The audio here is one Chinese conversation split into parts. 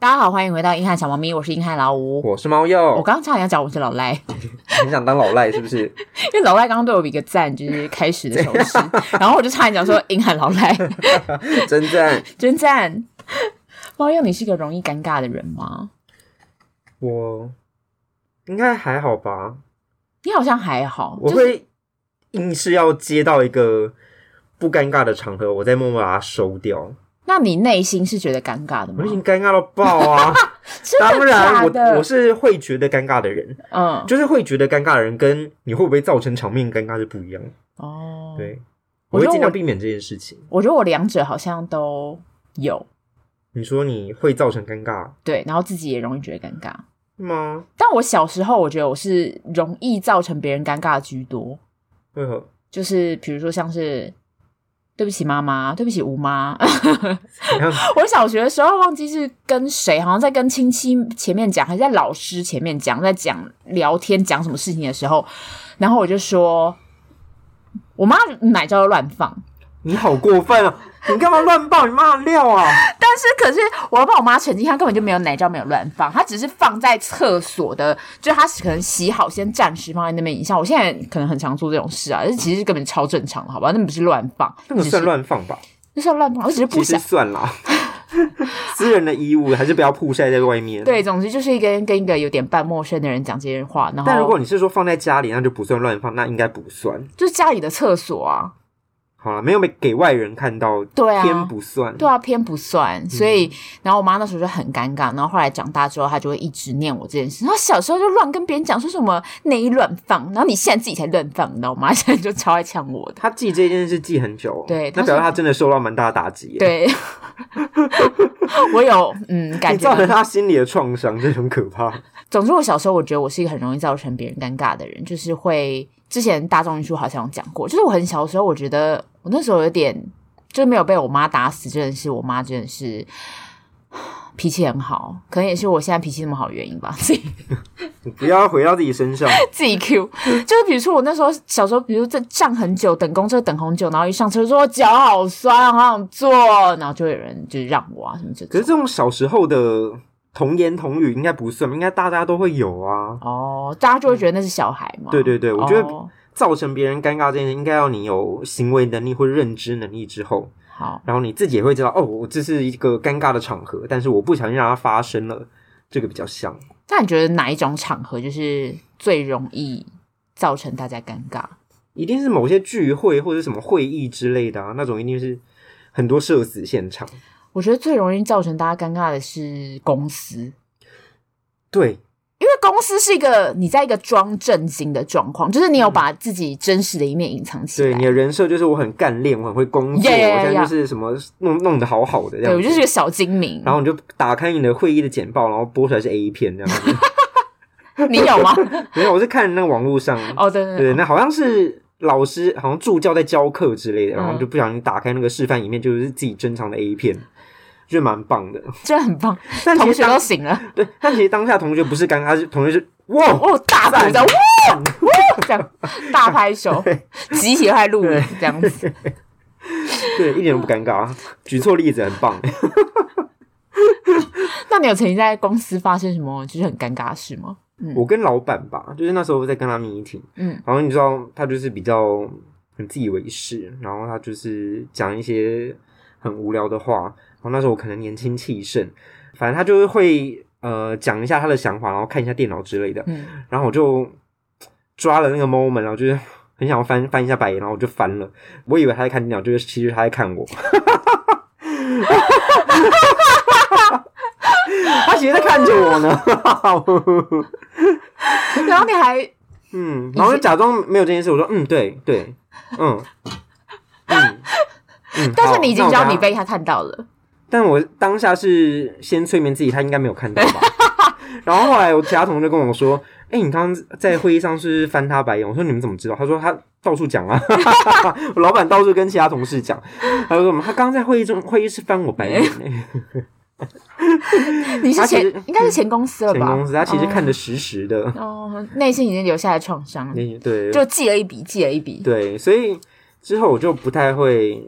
大家好，欢迎回到硬汉小猫咪，我是硬汉老吴，我是猫鼬。我刚刚差点要讲我是老赖，你想当老赖是不是？因为老赖刚刚对我比个赞，就是开始的手势，然后我就差点讲说硬汉老赖，真赞真赞。猫鼬，你是个容易尴尬的人吗？我应该还好吧。你好像还好，我会硬是要接到一个不尴尬的场合，我再默默把它收掉。那你内心是觉得尴尬的吗？我已经尴尬到爆啊！当然，我我是会觉得尴尬的人，嗯，就是会觉得尴尬的人，跟你会不会造成场面尴尬是不一样哦。对，我会尽量避免这件事情。我觉得我两者好像都有。你说你会造成尴尬，对，然后自己也容易觉得尴尬吗？但我小时候，我觉得我是容易造成别人尴尬居多。为何？就是比如说像是。对不起，妈妈。对不起，吴妈。我小学的时候忘记是跟谁，好像在跟亲戚前面讲，还是在老师前面讲，在讲聊天讲什么事情的时候，然后我就说，我妈奶罩乱放。你好过分啊！你干嘛乱爆你妈的料啊？但是可是我要帮我妈澄清，她根本就没有奶罩，没有乱放，她只是放在厕所的，就她可能洗好先暂时放在那边。一下我现在可能很常做这种事啊，这其实根本超正常的，好吧？那不是乱放，那个算乱放吧？那算乱放，我只是不想算啦。私人的衣物还是不要曝晒在外面。对，总之就是一个人跟一个有点半陌生的人讲这些话。然后，但如果你是说放在家里，那就不算乱放，那应该不算，就是家里的厕所啊。好了，没有被给外人看到，对啊，偏不算，对啊，偏不算。所以，嗯、然后我妈那时候就很尴尬。然后后来长大之后，她就会一直念我这件事。然后小时候就乱跟别人讲说什么内衣乱放，然后你现在自己才乱放，你知道吗？现在就超爱呛我的。她记这件事记很久，对，那表示她真的受到蛮大的打击。对，我有嗯，感觉造成她心里的创伤，这很可怕。总之，我小时候我觉得我是一个很容易造成别人尴尬的人，就是会。之前大众运输好像有讲过，就是我很小的时候，我觉得我那时候有点就是没有被我妈打死，真的是我妈真的是脾气很好，可能也是我现在脾气那么好的原因吧。自己不要回到自己身上，自己 Q，就是比如说我那时候小时候，比如在站很久等公车等很久，然后一上车说我脚好酸，好想坐，然后就有人就是让我啊什么这种。可是这种小时候的。童言童语应该不算，应该大家都会有啊。哦，大家就会觉得那是小孩嘛。对对对，我觉得造成别人尴尬这件事，应该要你有行为能力或认知能力之后，好，然后你自己也会知道，哦，我这是一个尴尬的场合，但是我不小心让它发生了，这个比较像。那你觉得哪一种场合就是最容易造成大家尴尬？一定是某些聚会或者什么会议之类的啊，那种一定是很多社死现场。我觉得最容易造成大家尴尬的是公司，对，因为公司是一个你在一个装正经的状况，就是你有把自己真实的一面隐藏起来。对，你的人设就是我很干练，我很会工作，yeah, yeah, yeah, yeah. 我现在就是什么弄弄得好好的这样。对，我就是个小精明。然后你就打开你的会议的简报，然后播出来是 A 片这样子。你有吗？没有，我是看那个网络上哦，oh, 对对对，对，那好像是。老师好像助教在教课之类的，然后就不小心打开那个示范影片，就是自己珍藏的 A 片，就蛮棒的，真的很棒。但同学都醒了，对，但其实当下同学不是尴尬，是同学是哇！哦大鼓掌，哇哇这样大拍手，集体在录这样子，对，一点都不尴尬，举错例子很棒。那你有曾经在公司发生什么就是很尴尬的事吗？我跟老板吧，就是那时候在跟他 meeting，嗯，然后你知道他就是比较很自以为是，然后他就是讲一些很无聊的话，然后那时候我可能年轻气盛，反正他就是会呃讲一下他的想法，然后看一下电脑之类的，嗯，然后我就抓了那个 moment，然后就是很想要翻翻一下白眼，然后我就翻了，我以为他在看电脑，就是其实他在看我。他其实在看着我呢，然后你还嗯，然后就假装没有这件事。我说嗯，对对，嗯 嗯嗯。但是你已经知道你被他看到了。但我当下是先催眠自己，他应该没有看到吧。然后后来我其他同学跟我说：“哎、欸，你刚刚在会议上是翻他白眼。”我说：“你们怎么知道？”他说：“他到处讲啊，我老板到处跟其他同事讲。”他说：“什么？他刚刚在会议中会议室翻我白眼呢。”你是前应该是前公司了吧？前公司他其实看得实实的哦，内心已经留下了创伤。对，就记了一笔，记了一笔。对，所以之后我就不太会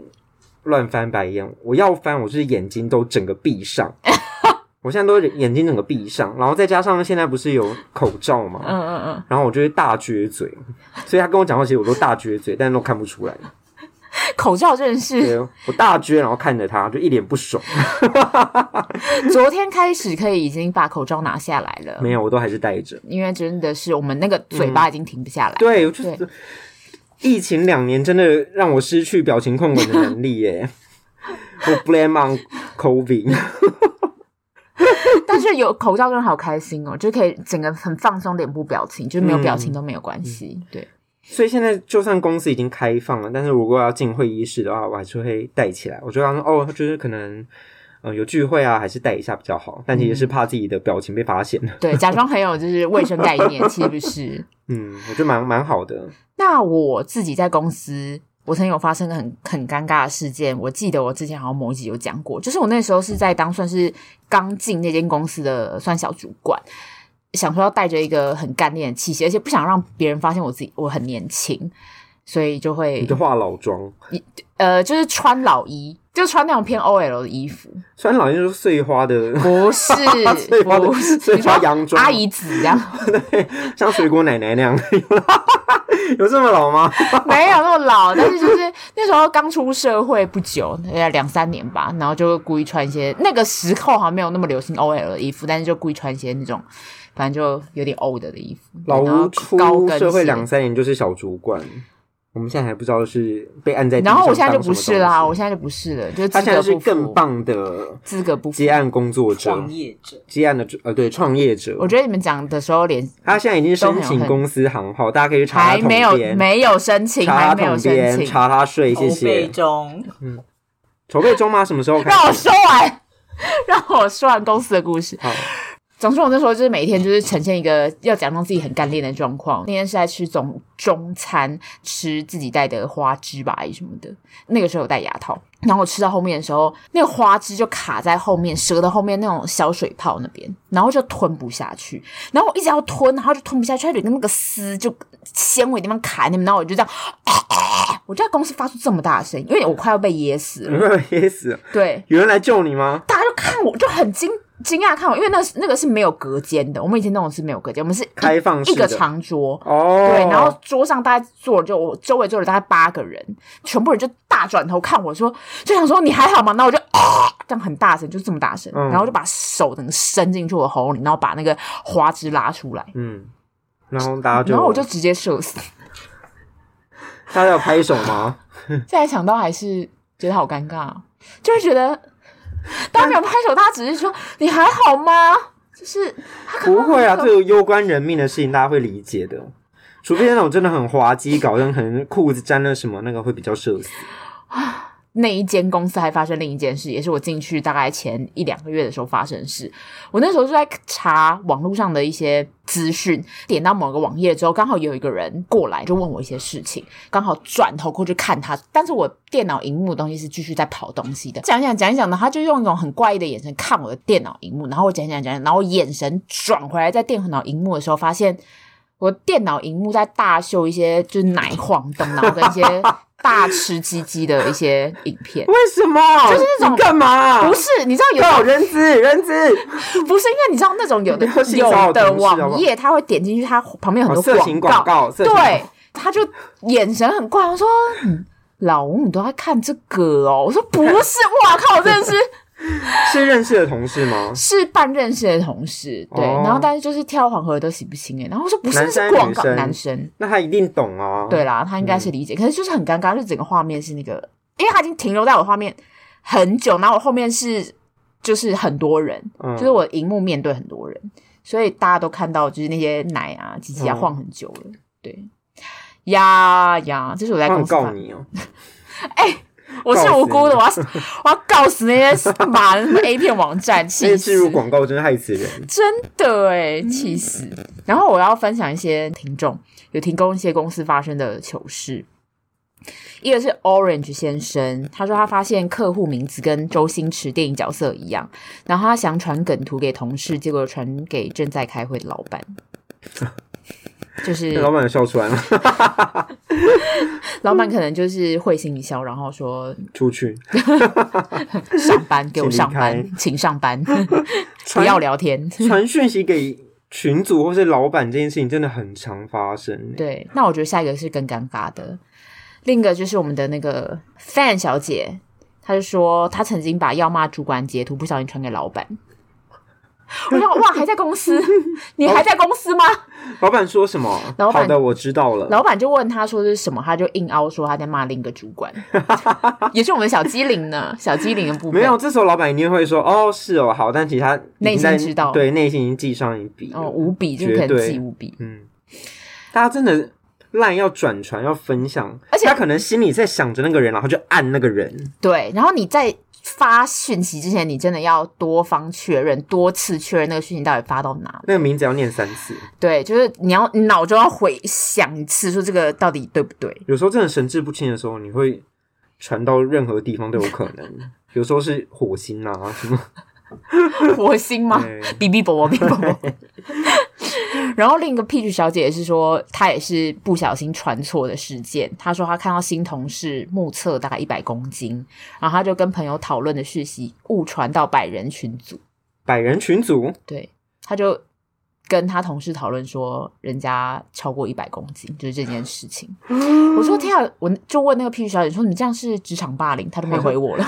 乱翻白眼。我要翻，我就是眼睛都整个闭上，我现在都眼睛整个闭上，然后再加上现在不是有口罩嘛，嗯嗯嗯，然后我就会大撅嘴，所以他跟我讲话，其实我都大撅嘴，但是都看不出来。口罩真的是，我大撅，然后看着他，就一脸不爽。昨天开始可以已经把口罩拿下来了，没有，我都还是戴着，因为真的是我们那个嘴巴已经停不下来。嗯、对，就是疫情两年真的让我失去表情控管的能力耶。我 blame on COVID。但是有口罩真的好开心哦，就可以整个很放松脸部表情，就是没有表情都没有关系。嗯、对，所以现在就算公司已经开放了，但是如果要进会议室的话，我还是会戴起来。我觉得哦，就是可能呃有聚会啊，还是戴一下比较好。但其实是怕自己的表情被发现。嗯、对，假装很有就是卫生概念，其实不是。嗯，我觉得蛮蛮好的。那我自己在公司。我曾经有发生个很很尴尬的事件，我记得我之前好像某一集有讲过，就是我那时候是在当算是刚进那间公司的算小主管，想说要带着一个很干练的气息，而且不想让别人发现我自己我很年轻，所以就会你就化老妆，呃，就是穿老衣，就穿那种偏 OL 的衣服，穿老衣就是碎花的，不是，不是碎花洋装，阿姨子这样，对，像水果奶奶那样。有这么老吗？没有那么老，但是就是那时候刚出社会不久，大概两三年吧，然后就故意穿一些那个时候好像没有那么流行 OL 的衣服，但是就故意穿一些那种反正就有点 old 的衣服。老吴出社会两三年就是小主管。我们现在还不知道是被按在，然后我现在就不是啦，我现在就不是了，就是他现在是更棒的资格不，接案工作者、创业者、接案的呃对创业者。我觉得你们讲的时候连他现在已经申请公司行号，大家可以去查他，还没有没有申请，查他统编，查他税，谢谢。筹备中，嗯，筹备中吗？什么时候开始？让我说完，让我说完公司的故事。好。总之，我那时候就是每一天就是呈现一个要假装自己很干练的状况。那天是在吃中中餐，吃自己带的花枝吧，什么的。那个时候有戴牙套，然后我吃到后面的时候，那个花枝就卡在后面舌的后面那种小水泡那边，然后就吞不下去。然后我一直要吞，然后就吞不下去，它有那个丝就纤维地方卡在那边，然后我就这样，我就在公司发出这么大的声音，因为我快要被噎死了，快噎死了。对，有人来救你吗？大家就看我，就很惊。惊讶看我，因为那是那个是没有隔间的。我们以前那种是没有隔间，我们是开放式一个长桌哦。对，然后桌上大概坐了就我周围坐了大概八个人，全部人就大转头看我说，就想说你还好吗？那我就啊，这样很大声，就这么大声，嗯、然后就把手能伸进去我喉咙里，然后把那个花枝拉出来。嗯，然后大家就，然后我就直接射死。大家要拍手吗？现在想到还是觉得好尴尬，就是觉得。大家没有拍手，他只是说你还好吗？就是不会啊，这个攸关人命的事情，大家会理解的。除非那种真的很滑稽，搞得可能裤子沾了什么，那个会比较社死。那一间公司还发生另一件事，也是我进去大概前一两个月的时候发生的事。我那时候就在查网络上的一些资讯，点到某个网页之后，刚好有一个人过来就问我一些事情，刚好转头过去看他，但是我电脑荧幕的东西是继续在跑东西的。讲一讲讲一讲呢，他就用一种很怪异的眼神看我的电脑荧幕，然后我讲讲讲，然后眼神转回来在电脑荧幕的时候，发现我电脑荧幕在大秀一些就是奶晃动，然后跟一些。大吃鸡鸡的一些影片，为什么？就是那种干嘛？不是，你知道有种人资人资，不是因为你知道那种有的 有的网页，他会点进去，他旁边有很多广告，对，他就眼神很怪，我说：“嗯，老吴，你都在看这个哦？”我说：“不是，哇靠，真的是。” 是认识的同事吗？是半认识的同事，对。哦、然后但是就是跳黄河都洗不清哎。然后我说不是，是广告男生，那他一定懂啊。对啦，他应该是理解。嗯、可是就是很尴尬，就整个画面是那个，因为他已经停留在我画面很久，然后我后面是就是很多人，嗯、就是我荧幕面对很多人，所以大家都看到就是那些奶啊、鸡鸡啊晃很久了。嗯、对呀呀，这是我在公司告你哦。哎。我是无辜的，我要 我要告死那些马什么 A 片网站，气死！置入广告真的害死人，真的哎，气死！然后我要分享一些听众有提供一些公司发生的糗事。一个是 Orange 先生，他说他发现客户名字跟周星驰电影角色一样，然后他想传梗图给同事，结果传给正在开会的老板。就是老板笑出来了，老板可能就是会心一笑，然后说出去。上班，给我上班，请，请上班，不要聊天，传讯息给群组或是老板这件事情真的很常发生。对，那我觉得下一个是更尴尬的，另一个就是我们的那个 fan 小姐，她就说她曾经把要骂主管截图不小心传给老板。我想哇，还在公司？你还在公司吗？老板说什么？老板好的，我知道了。老板就问他说是什么，他就硬凹说他在骂另一个主管，也是我们小机灵呢。小机灵的部分没有，这时候老板一定会说哦，是哦，好，但其实他内心知道，对，内心已经记上一笔哦，五笔就可能记五笔。嗯，大家真的烂要转传要分享，而且他可能心里在想着那个人，然后就按那个人。对，然后你在。发讯息之前，你真的要多方确认，多次确认那个讯息到底发到哪。那个名字要念三次。对，就是你要你脑中要回想一次，说这个到底对不对？有时候真的神志不清的时候，你会传到任何地方都有可能。有时候是火星啊什么。火星吗？哔哔啵啵哔啵啵。然后另一个 Peach 小姐也是说，她也是不小心传错的事件。她说她看到新同事目测大概一百公斤，然后她就跟朋友讨论的讯息误传到百人群组。百人群组？对，她就。跟他同事讨论说，人家超过一百公斤，就是这件事情。我说天啊，我就问那个 P 小姐说：“你这样是职场霸凌？”他都没回我了，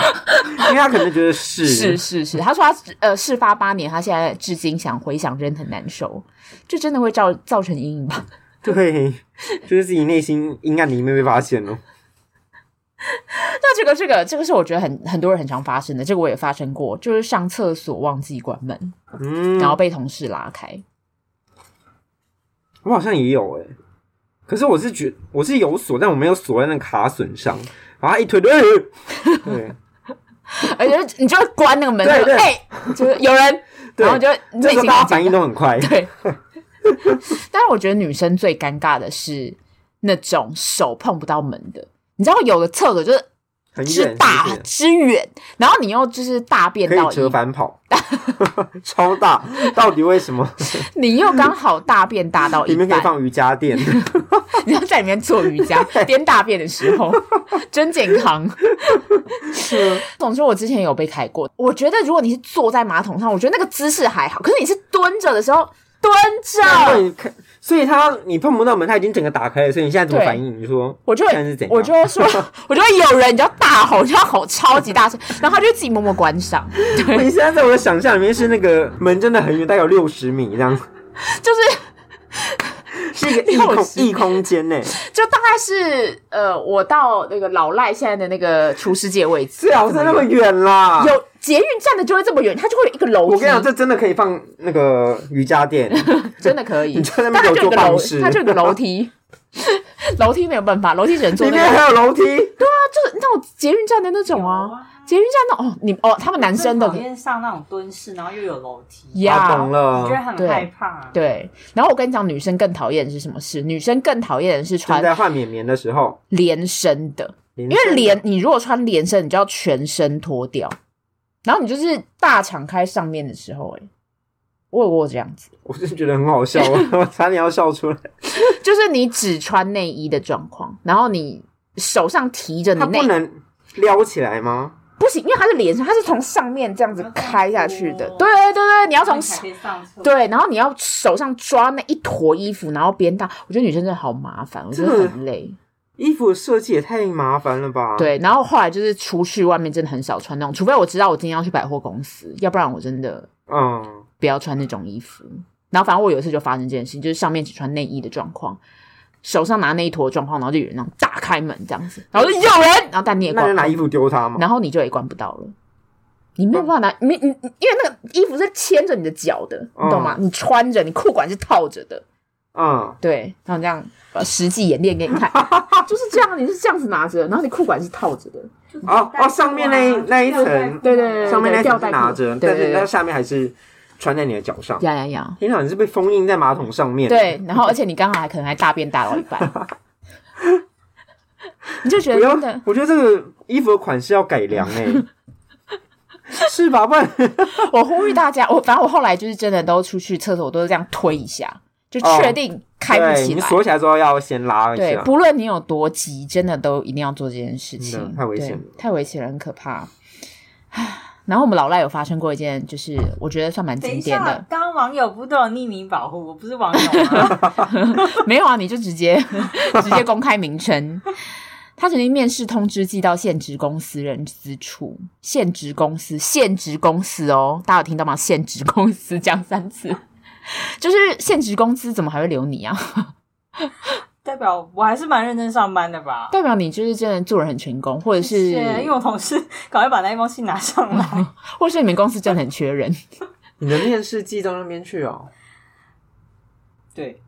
因为他可能觉得是是是是。他说他呃，事发八年，他现在至今想回想，真的很难受，就真的会造造成阴影吧？对，就是自己内心阴暗的一面被发现了。那这个这个这个是我觉得很很多人很常发生的，这个我也发生过，就是上厕所忘记关门，嗯，然后被同事拉开。我好像也有哎、欸，可是我是觉我是有锁，但我没有锁在那个卡榫上，然后一推，对，对，而且你就会关那个门，对对，欸、就是有人，然后就内心大家反应都很快，对。但是我觉得女生最尴尬的是那种手碰不到门的。你知道有的厕所就是之大之远，然后你又就是大便到折返跑，超大，到底为什么？你又刚好大便大到一，里面可以放瑜伽垫，你要在里面做瑜伽边大便的时候，真健康。是，总之我之前有被开过。我觉得如果你是坐在马桶上，我觉得那个姿势还好，可是你是蹲着的时候。蹲着，所以他你碰不到门，他已经整个打开了，所以你现在怎么反应？你说，我就会，我就会说，我就会有人，你就要大吼，就要吼超级大声，然后他就自己默默关上。对，你现在在我的想象里面是那个门真的很远，大概有六十米这样，就是。是一个 异空异空间呢，就大概是呃，我到那个老赖现在的那个厨师界位置，最好是那么远啦。有捷运站的就会这么远，它就会有一个楼梯。我跟你讲，这真的可以放那个瑜伽垫，真的可以。你在那边有坐办公室，它就有个楼梯，楼梯没有办法，楼梯只能坐。里面还有楼梯？对啊，就是那种捷运站的那种啊。捷运站那哦，你哦，他们男生的，上那种蹲式，然后又有楼梯，呀，懂了，我觉得很害怕。对，然后我跟你讲，女生更讨厌的是什么事？女生更讨厌的是穿在换棉棉的时候。连身的，因为连你如果穿连身，你就要全身脱掉，然后你就是大敞开上面的时候，哎，我有过这样子，我真的觉得很好笑，我差点要笑出来。就是你只穿内衣的状况，然后你手上提着你内衣，不能撩起来吗？不行，因为它是连上，它是从上面这样子开下去的。对对对，你要从对，然后你要手上抓那一坨衣服，然后边大。我觉得女生真的好麻烦，我觉得很累。衣服的设计也太麻烦了吧？对，然后后来就是出去外面真的很少穿那种，除非我知道我今天要去百货公司，要不然我真的嗯不要穿那种衣服。然后反正我有一次就发生这件事情，就是上面只穿内衣的状况。手上拿那一坨状况，然后就有人那种打开门这样子，然后就有人，然后但你也关，那就拿衣服丢他吗？然后你就也关不到了，你没有办法拿，你你因为那个衣服是牵着你的脚的，你懂吗？你穿着，你裤管是套着的，嗯，对，然后这样实际演练给你看，就是这样，你是这样子拿着，然后你裤管是套着的，哦哦，上面那那一层，对对对，上面那吊带拿着，但是那下面还是。穿在你的脚上，呀呀呀！天哪，你是被封印在马桶上面。对，然后而且你刚好还可能还大便大到一半，你就觉得真的，我觉得这个衣服的款式要改良哎，是吧？不然我呼吁大家，我反正我后来就是真的都出去厕所，我都是这样推一下，就确定开不起来。你锁起来之后要先拉一下。对，不论你有多急，真的都一定要做这件事情。太危险了，太危险了，很可怕。然后我们老赖有发生过一件，就是我觉得算蛮经典的。刚刚网友不都有匿名保护？我不是网友吗？没有啊，你就直接 直接公开名称。他曾经面试通知寄到现职公司人资处，现职公司，现职公司哦，大家有听到吗？现职公司讲三次，就是现职公司怎么还会留你啊？代表我还是蛮认真上班的吧？代表你就是真的做人很成功，或者是因为我同事赶快把那一封信拿上来，或者是你们公司真的很缺人，你的面试寄到那边去哦。对，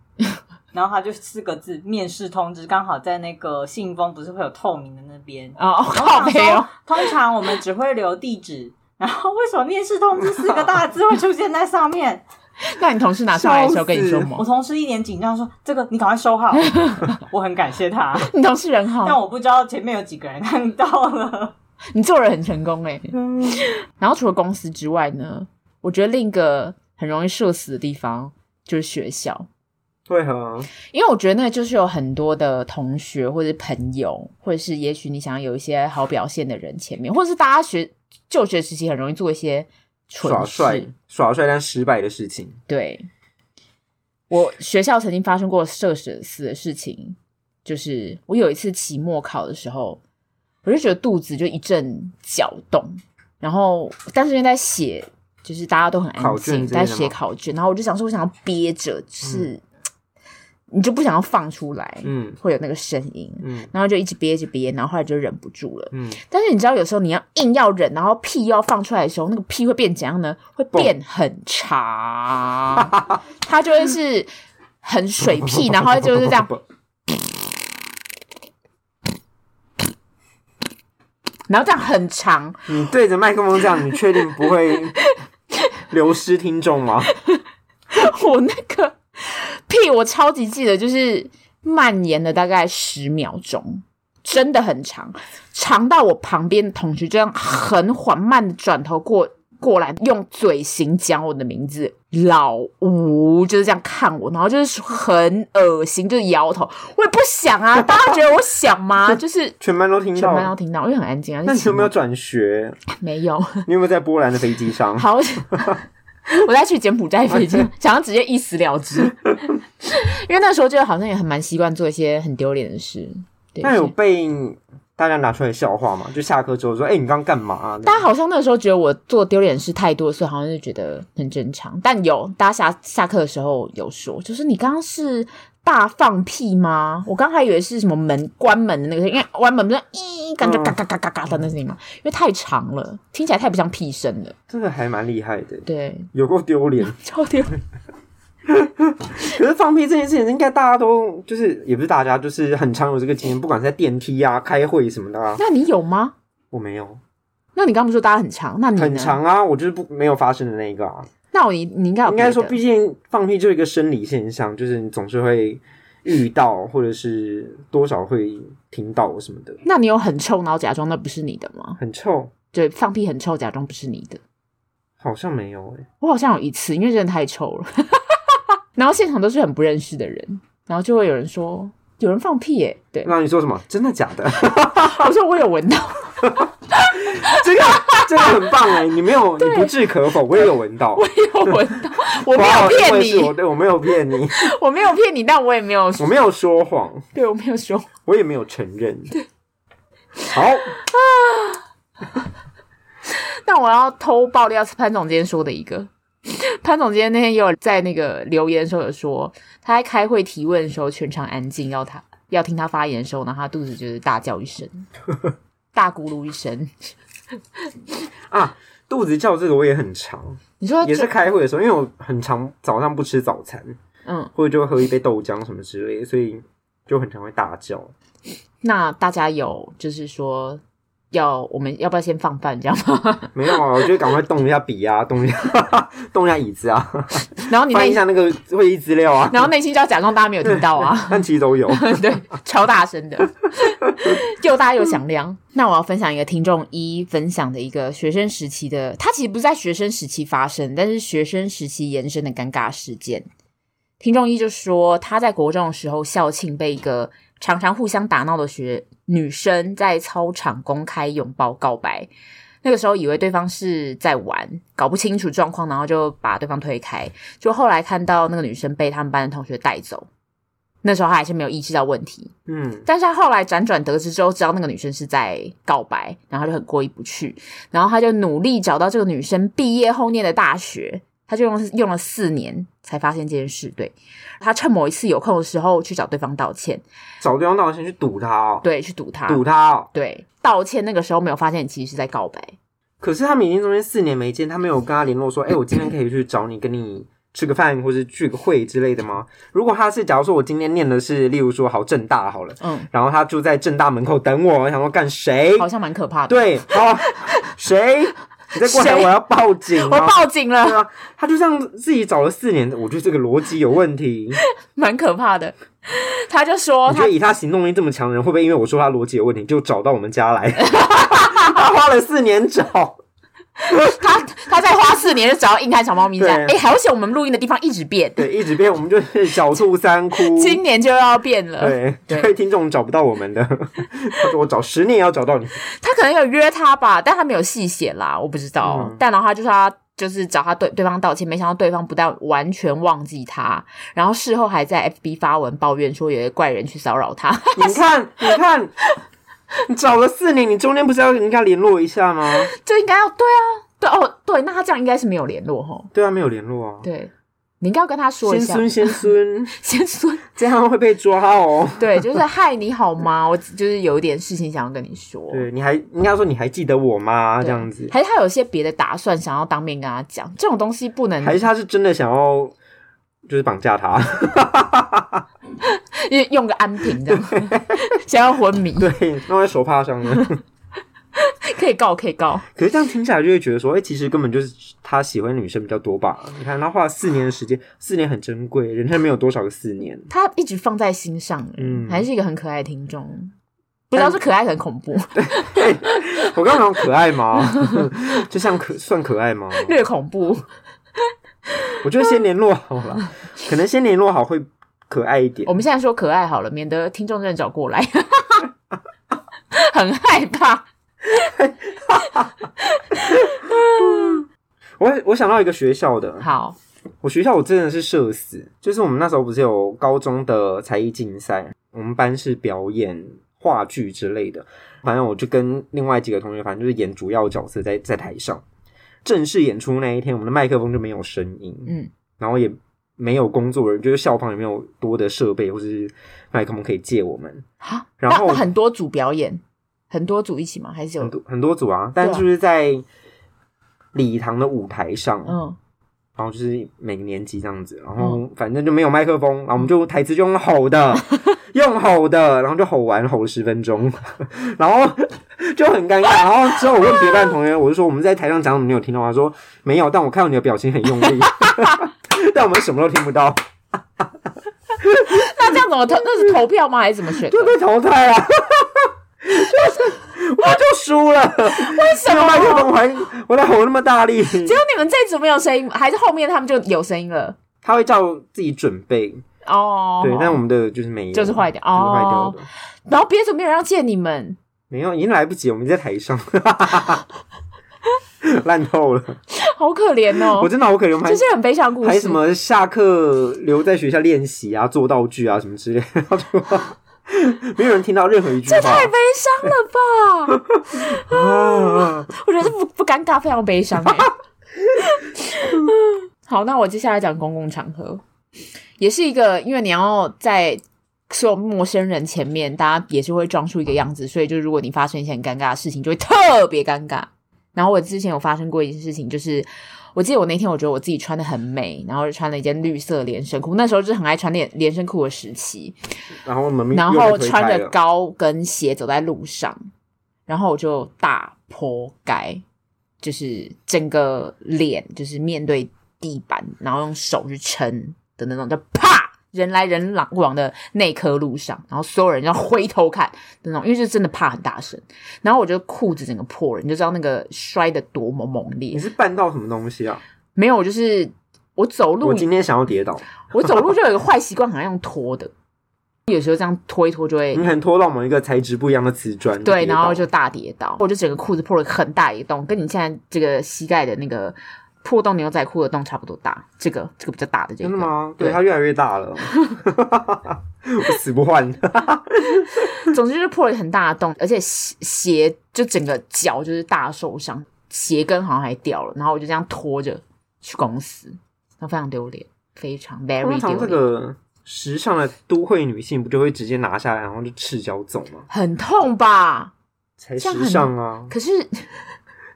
然后他就四个字：面试通知，刚好在那个信封不是会有透明的那边哦，好没有。通常我们只会留地址，然后为什么面试通知四个大字会出现在上面？那你同事拿上来的时候跟你说吗？我同事一脸紧张说：“这个你赶快收好。”我很感谢他。你同事人好，但我不知道前面有几个人看到了。你做人很成功哎。然后除了公司之外呢，我觉得另一个很容易社死的地方就是学校。为何？因为我觉得那就是有很多的同学或者朋友，或者是也许你想要有一些好表现的人前面，或者是大家学就学时期很容易做一些。耍帅、耍帅但失败的事情。对，我学校曾经发生过社死的事情，就是我有一次期末考的时候，我就觉得肚子就一阵搅动，然后但是因为在写，就是大家都很安静，在写考卷，然后我就想说，我想要憋着，就是。嗯你就不想要放出来，嗯，会有那个声音，嗯，然后就一直憋，一直憋，然后后来就忍不住了，嗯。但是你知道，有时候你要硬要忍，然后屁又要放出来的时候，那个屁会变怎样呢？会变很长，它就会是很水屁，然后就是这样，然后这样很长。你对着麦克风这样，你确定不会流失听众吗？我那个。屁！我超级记得，就是蔓延了大概十秒钟，真的很长，长到我旁边的同学这样很缓慢的转头过过来，用嘴型讲我的名字老吴，就是这样看我，然后就是很恶心，就是摇头。我也不想啊，大家觉得我想吗？就是全班都听到，全班都听到，因为很安静啊。那你有没有转学？没有。你有没有在波兰的飞机上？好。我再去柬埔寨飞机，想要直接一死了之，因为那时候就好像也很蛮习惯做一些很丢脸的事。那有被大家拿出来笑话吗？就下课之后说：“哎、欸，你刚刚干嘛、啊？”大家好像那个时候觉得我做丢脸的事太多，所以好像就觉得很正常。但有大家下下课的时候有说，就是你刚刚是。大放屁吗？我刚还以为是什么门关门的那个声音，因为关门不是咦，感觉嘎嘎嘎嘎嘎的那声音嘛，因为太长了，听起来太不像屁声了。这个还蛮厉害的，对，有够丢脸，超丢脸。可是放屁这件事情，应该大家都就是，也不是大家，就是很常有这个经验，不管是在电梯啊、开会什么的啊。那你有吗？我没有。那你刚不是说大家很长？那你很长啊，我就是不没有发生的那一个啊。那我你你应该应该说，毕竟放屁就是一个生理现象，就是你总是会遇到，或者是多少会听到什么的。那你有很臭，然后假装那不是你的吗？很臭，对，放屁很臭，假装不是你的。好像没有诶、欸，我好像有一次，因为真的太臭了，然后现场都是很不认识的人，然后就会有人说有人放屁诶、欸，对，那你说什么？真的假的？我说我有闻到。这个这个很棒哎，你没有，你不置可否，我也有闻到，我也有闻到，我没有骗你，我对我没有骗你，我没有骗你，但我也没有，我没有说谎，对我没有说谎，我也没有承认，对，好啊，但我要偷爆料潘总监说的一个，潘总监那天也有在那个留言的时候有说，他在开会提问的时候全场安静，要他要听他发言的时候，然后他肚子就是大叫一声。大咕噜一声啊！肚子叫这个我也很常。你说也是开会的时候，因为我很常早上不吃早餐，嗯，或者就会喝一杯豆浆什么之类的，所以就很常会大叫。那大家有就是说。要我们要不要先放饭这样吗？没有啊，我就赶快动一下笔啊，动一下动一下椅子啊，然后你翻一下那个会议资料啊，然后内心就要假装大家没有听到啊，但其实都有，对，超大声的，又大又响亮。那我要分享一个听众一分享的一个学生时期的，他其实不是在学生时期发生，但是学生时期延伸的尴尬事件，听众一就说他在国中的时候校庆被一个常常互相打闹的学女生在操场公开拥抱告白，那个时候以为对方是在玩，搞不清楚状况，然后就把对方推开。就后来看到那个女生被他们班的同学带走，那时候他还是没有意识到问题。嗯，但是他后来辗转得知之后，知道那个女生是在告白，然后就很过意不去，然后他就努力找到这个女生毕业后念的大学。他就用用了四年才发现这件事。对，他趁某一次有空的时候去找对方道歉，找对方道歉去堵他哦。对，去堵他，堵他哦。对，道歉那个时候没有发现你其实是在告白。可是他们已经中间四年没见，他没有跟他联络说，哎、欸，我今天可以去找你，跟你吃个饭或者聚个会之类的吗？如果他是，假如说我今天念的是，例如说好正大好了，嗯，然后他就在正大门口等我，我想说干谁？好像蛮可怕的。对，好，谁？你再过来，我要报警！我报警了。对啊，他就这样自己找了四年，我觉得这个逻辑有问题，蛮可怕的。他就说，他觉得以他行动力这么强的人，会不会因为我说他逻辑有问题，就找到我们家来？他花了四年找。他他在花四年就找到硬汉小猫咪家，哎，好险我们录音的地方一直变，对，一直变，我们就 是小兔三窟，今年就要变了，对，所以听众找不到我们的，他说我找十年也要找到你，他可能有约他吧，但他没有细写啦，我不知道，嗯、但然后他就是他就是找他对对方道歉，没想到对方不但完全忘记他，然后事后还在 FB 发文抱怨说有一个怪人去骚扰他，你看，你看。你找了四年，你中间不是要跟他联络一下吗？就应该要对啊，对哦，对，那他这样应该是没有联络哈。对啊，没有联络啊。对，你应该要跟他说一下。先孙，先孙，先孙，这样会被抓哦。对，就是嗨，你好吗？我就是有一点事情想要跟你说。对，你还应该说你还记得我吗？这样子，还是他有些别的打算，想要当面跟他讲这种东西不能？还是他是真的想要？就是绑架他，用用个安瓶这样，想要昏迷，对，弄在手帕上呢，可以告，可以告。可是这样听起来就会觉得说，哎、欸，其实根本就是他喜欢女生比较多吧？你看他花了四年的时间，四年很珍贵，人生没有多少个四年，他一直放在心上，嗯，还是一个很可爱的听众，不知道是可爱很恐怖。对，我刚刚讲可爱吗？就像可算可爱吗？略恐怖。我觉得先联络好了，可能先联络好会可爱一点。我们现在说可爱好了，免得听众真的找过来，很害怕。我我想到一个学校的，好，我学校我真的是社死，就是我们那时候不是有高中的才艺竞赛，我们班是表演话剧之类的，反正我就跟另外几个同学，反正就是演主要角色在在台上。正式演出那一天，我们的麦克风就没有声音，嗯，然后也没有工作人员，就是校方也没有多的设备或者是麦克风可以借我们。好，然后很多组表演，很多组一起吗？还是有很多很多组啊？但就是在礼堂的舞台上，嗯，然后就是每个年级这样子，然后反正就没有麦克风，然后我们就台词就用吼的。用吼的，然后就吼完，吼了十分钟，然后就很尴尬。然后之后我问别班同学，我就说我们在台上讲什么，你有听到吗？他说没有，但我看到你的表情很用力，但我们什么都听不到。那这样怎么投？那是投票吗？还是怎么选？就被淘汰啊，就是我就输了。为什么？麦克风还我在吼那么大力，只有你们这一组没有声音，还是后面他们就有声音了？他会照自己准备。哦，对，但我们的就是没有，就是坏掉，就是坏掉的。然后别组没有人要见你们，没有，已经来不及，我们在台上，烂透了，好可怜哦！我真的好可怜，这是很悲伤故事。还什么下课留在学校练习啊，做道具啊，什么之类的，没有人听到任何一句话，这太悲伤了吧？啊，我觉得不不尴尬，非常悲伤。好，那我接下来讲公共场合。也是一个，因为你要在所有陌生人前面，大家也是会装出一个样子，所以就如果你发生一些很尴尬的事情，就会特别尴尬。然后我之前有发生过一件事情，就是我记得我那天我觉得我自己穿的很美，然后就穿了一件绿色连身裤，那时候就是很爱穿连连身裤的时期。然后然后穿着高跟鞋走在路上，然后我就大坡街，就是整个脸就是面对地板，然后用手去撑。的那种，就啪，人来人往的那棵路上，然后所有人要回头看那种，因为是真的怕很大声。然后我就裤子整个破了，你就知道那个摔得多么猛烈。你是绊到什么东西啊？没有，我就是我走路，我今天想要跌倒，我走路就有一个坏习惯，好像用拖的，有时候这样拖一拖就会，你可能拖到某一个材质不一样的瓷砖，对，然后就大跌倒，我就整个裤子破了很大一洞，跟你现在这个膝盖的那个破洞牛仔裤的洞差不多大，这个这个比较大的这个，真的吗？对，它越来越大了，我死不换。总之就是破了很大的洞，而且鞋就整个脚就是大受伤，鞋跟好像还掉了，然后我就这样拖着去公司。那非常丢脸，非常 very 丢脸。这个时尚的都会女性不就会直接拿下来，然后就赤脚走吗？很痛吧？才时尚啊！可是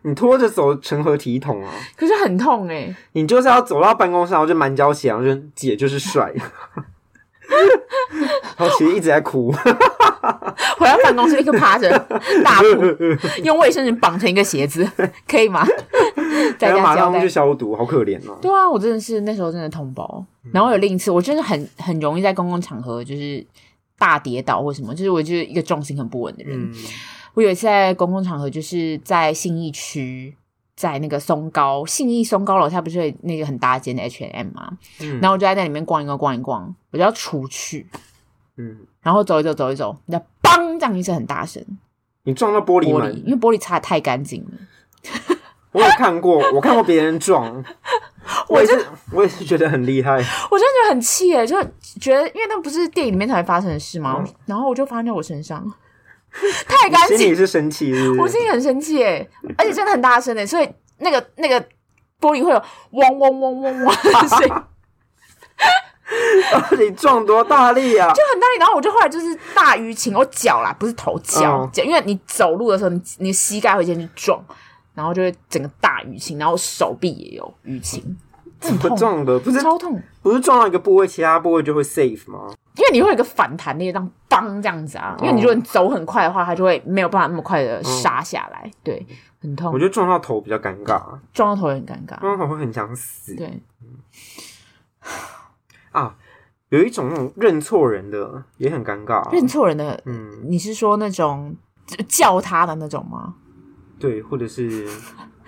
你拖着走成何体统啊？可是很痛哎、欸！你就是要走到办公室，然后就满脚血，然后就姐就是帅。然后其实一直在哭。回到办公室立刻趴着大哭，用卫生纸绑成一个鞋子，可以吗？在家马上去消毒，好可怜哦。对啊，我真的是那时候真的痛爆。然后有另一次，我真的很很容易在公共场合就是大跌倒或什么，就是我就是一个重心很不稳的人。嗯、我有一次在公共场合，就是在信义区，在那个松高信义松高楼下，不是那个很大间的 H&M 吗？嗯、然后我就在那里面逛一逛，逛一逛，我就要出去。嗯，然后走一走，走一走，你的梆这样一声很大声，你撞到玻璃吗？因为玻璃擦的太干净了。我有看过，我看过别人撞，我也是，我也是觉得很厉害。我真的觉得很气耶，就觉得因为那不是电影里面才会发生的事吗？嗯、然后我就发生在我身上，太干净。心里是生气，我心里很生气哎，而且真的很大声哎，所以那个那个玻璃会有嗡嗡嗡嗡嗡的声音。你撞多大力啊？就很大力，然后我就后来就是大淤青，我脚啦，不是头，脚脚，因为你走路的时候，你你膝盖会先去撞，然后就会整个大淤青，然后手臂也有淤青，怎么撞的？不是超痛，不是撞到一个部位，其他部位就会 safe 吗？因为你会有一个反弹力，这样邦这样子啊。因为你如果你走很快的话，它就会没有办法那么快的杀下来，对，很痛。我觉得撞到头比较尴尬，撞到头也很尴尬，撞到头会很想死。对。啊，有一种那种认错人的也很尴尬。认错人的，嗯，你是说那种叫他的那种吗？对，或者是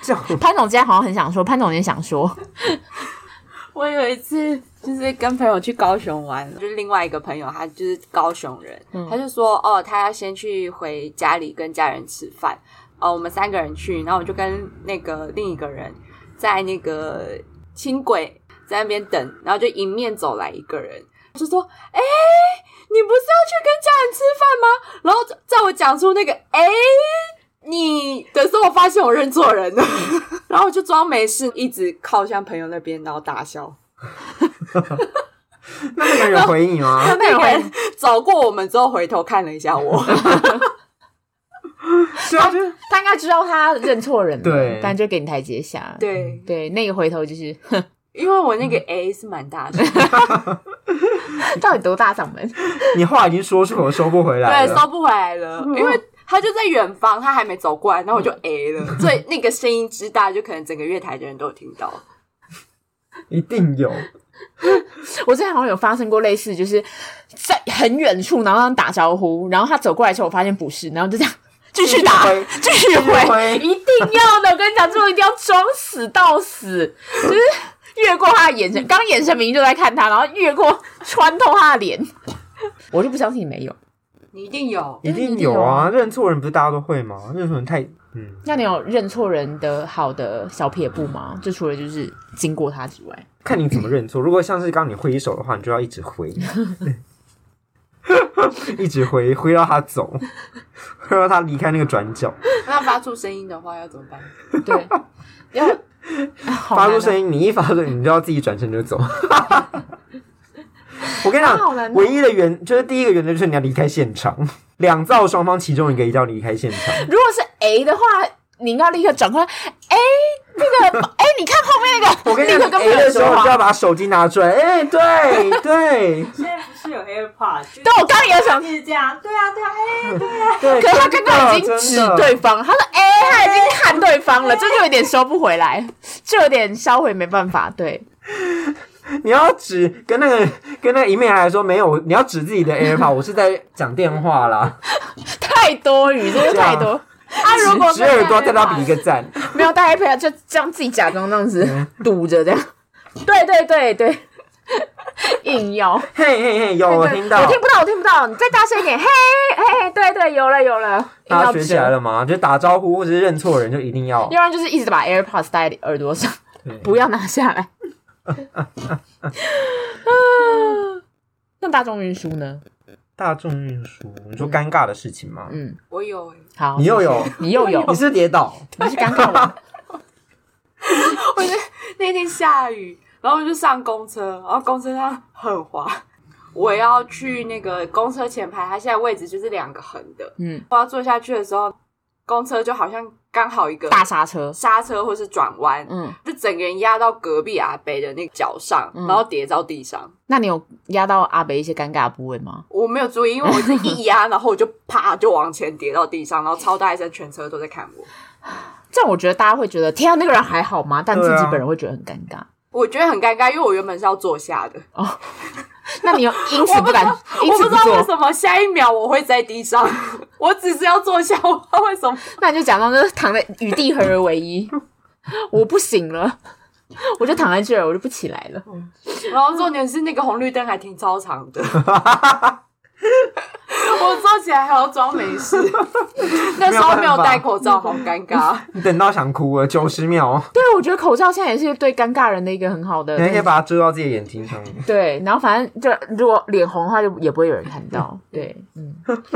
叫潘总今天好像很想说，潘总也想说，我有一次就是跟朋友去高雄玩，就是另外一个朋友，他就是高雄人，嗯、他就说哦，他要先去回家里跟家人吃饭，哦，我们三个人去，然后我就跟那个另一个人在那个轻轨。在那边等，然后就迎面走来一个人，就说：“哎、欸，你不是要去跟家人吃饭吗？”然后在我讲出那个“哎、欸，你”的时候，我发现我认错人了，然后我就装没事，一直靠向朋友那边，然后大笑。那那个人有回应吗？那个人走过我们之后，回头看了一下我。是啊，他应该知道他认错人了，对，但就给你台阶下。对对，那个回头就是哼。因为我那个 A 是蛮大的，到底多大嗓门？你话已经说出口，收不回来了。对，收不回来了，因为他就在远方，他还没走过来，然后我就 A 了，所以那个声音之大，就可能整个月台的人都有听到。一定有，我之前好像有发生过类似，就是在很远处，然后他打招呼，然后他走过来之后，我发现不是，然后就这样继续打，继续回，一定要的。我跟你讲，最后一定要装死到死，就是。越过他的眼神，刚眼神明明就在看他，然后越过穿透他的脸，我就不相信你没有，你一定有，一定有啊！认错人不是大家都会吗？认错人太……嗯，那你有认错人的好的小撇步吗？就除了就是经过他之外，看你怎么认错。如果像是刚刚你挥手的话，你就要一直挥，一直挥挥到他走，挥到他离开那个转角。那发出声音的话要怎么办？对，要。发出声音，你一发出，你就要自己转身就走。我跟你讲，唯一的原就是第一个原则就是你要离开现场，两造双方其中一个一定要离开现场。如果是 A 的话，你应该立刻转过来。哎，那个，哎，你看后面那个，我跟你讲，A 的时候就要把手机拿出来。哎，对对。现在不是有 AirPods？对，我刚刚也想是这样。对啊，对啊，哎，对啊。对，可是他刚刚已经指对方，他说：“哎，他已经看对方了，这就有点收不回来，就有点销毁，没办法。”对。你要指跟那个跟那个一面来说没有，你要指自己的 AirPods，我是在讲电话啦。太多余，真的太多。啊，如果指耳朵，再他比一个赞。没有带 AirPods，就这样自己假装那样子堵着这样。对对对对，硬要，嘿嘿嘿，有我听到，我听不到，我听不到，你再大声一点，嘿嘿，对对，有了有了，大家学起来了吗？就打招呼或者是认错人就一定要，要不然就是一直把 AirPods 戴在耳朵上，不要拿下来。那大众运输呢？大众运输，你说尴尬的事情吗？嗯，我有。好，你又有，你又有，你是跌倒，你是尴尬吗？我那那天下雨，然后我就上公车，然后公车上很滑，我要去那个公车前排，它现在位置就是两个横的，嗯，我要坐下去的时候，公车就好像。刚好一个大刹车，刹车或是转弯，嗯，就整个人压到隔壁阿北的那个脚上，嗯、然后跌到地上。那你有压到阿北一些尴尬的部位吗？我没有注意，因为我是一压，然后我就啪就往前跌到地上，然后超大一声，全车都在看我。这样我觉得大家会觉得，天啊，那个人还好吗？但自己本人会觉得很尴尬。我觉得很尴尬，因为我原本是要坐下的。哦。那你又因此不敢？我不，知道为什么下一秒我会在地上。我只是要坐下，我不知道为什么？那你就假装就是躺在与地合而为一。我不行了，我就躺在这儿，我就不起来了。然后重点是那个红绿灯还挺超长的。我坐起来还要装没事，那时候没有戴口罩，好尴尬。你等到想哭了，九十秒。对，我觉得口罩现在也是对尴尬人的一个很好的，你可以把它遮到自己的眼睛上面。对，然后反正就如果脸红的话，就也不会有人看到。对，嗯，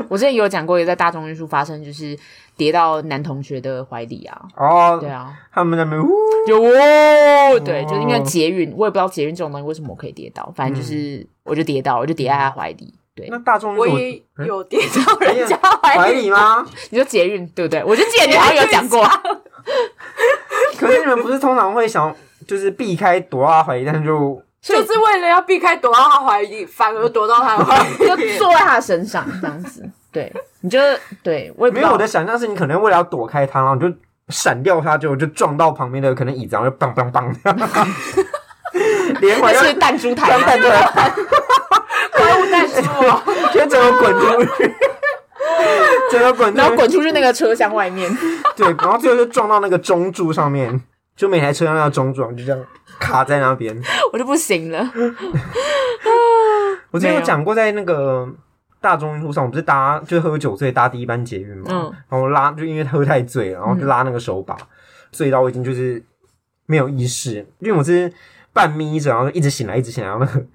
我之前有讲过，也在大众运输发生，就是跌到男同学的怀里啊。哦，对啊，他们在那边呜，有哦，对，就是因为捷运，我也不知道捷运这种东西为什么我可以跌倒，反正就是我就跌倒，我就跌在他怀里。对，那大众我也有跌到人家怀里吗？你说捷运对不对？我就记得你好像有讲过。可是你们不是通常会想就是避开躲到他怀里，但是就就是为了要避开躲到他怀里，反而躲到他怀里，就坐在他身上这样子。对，你就对我也没有我的想象是，你可能为了要躲开他，然后就闪掉他，就就撞到旁边的可能椅子，然后就砰砰砰，连环是弹珠台，弹珠台。怪物弹珠哦，先整个滚出去，整个滚，然后滚出去那个车厢外面。对，然后最后就撞到那个中柱上面，就每台车厢那个中柱就这样卡在那边，我就不行了。我之前有。讲过，在那个大众运输上，我不是搭就喝酒醉搭第一班捷运嘛，嗯、然后拉就因为喝太醉了，然后就拉那个手把，嗯、醉到我已经就是没有意识，因为我是半眯着，然后一直醒来，一直醒来，然后那个。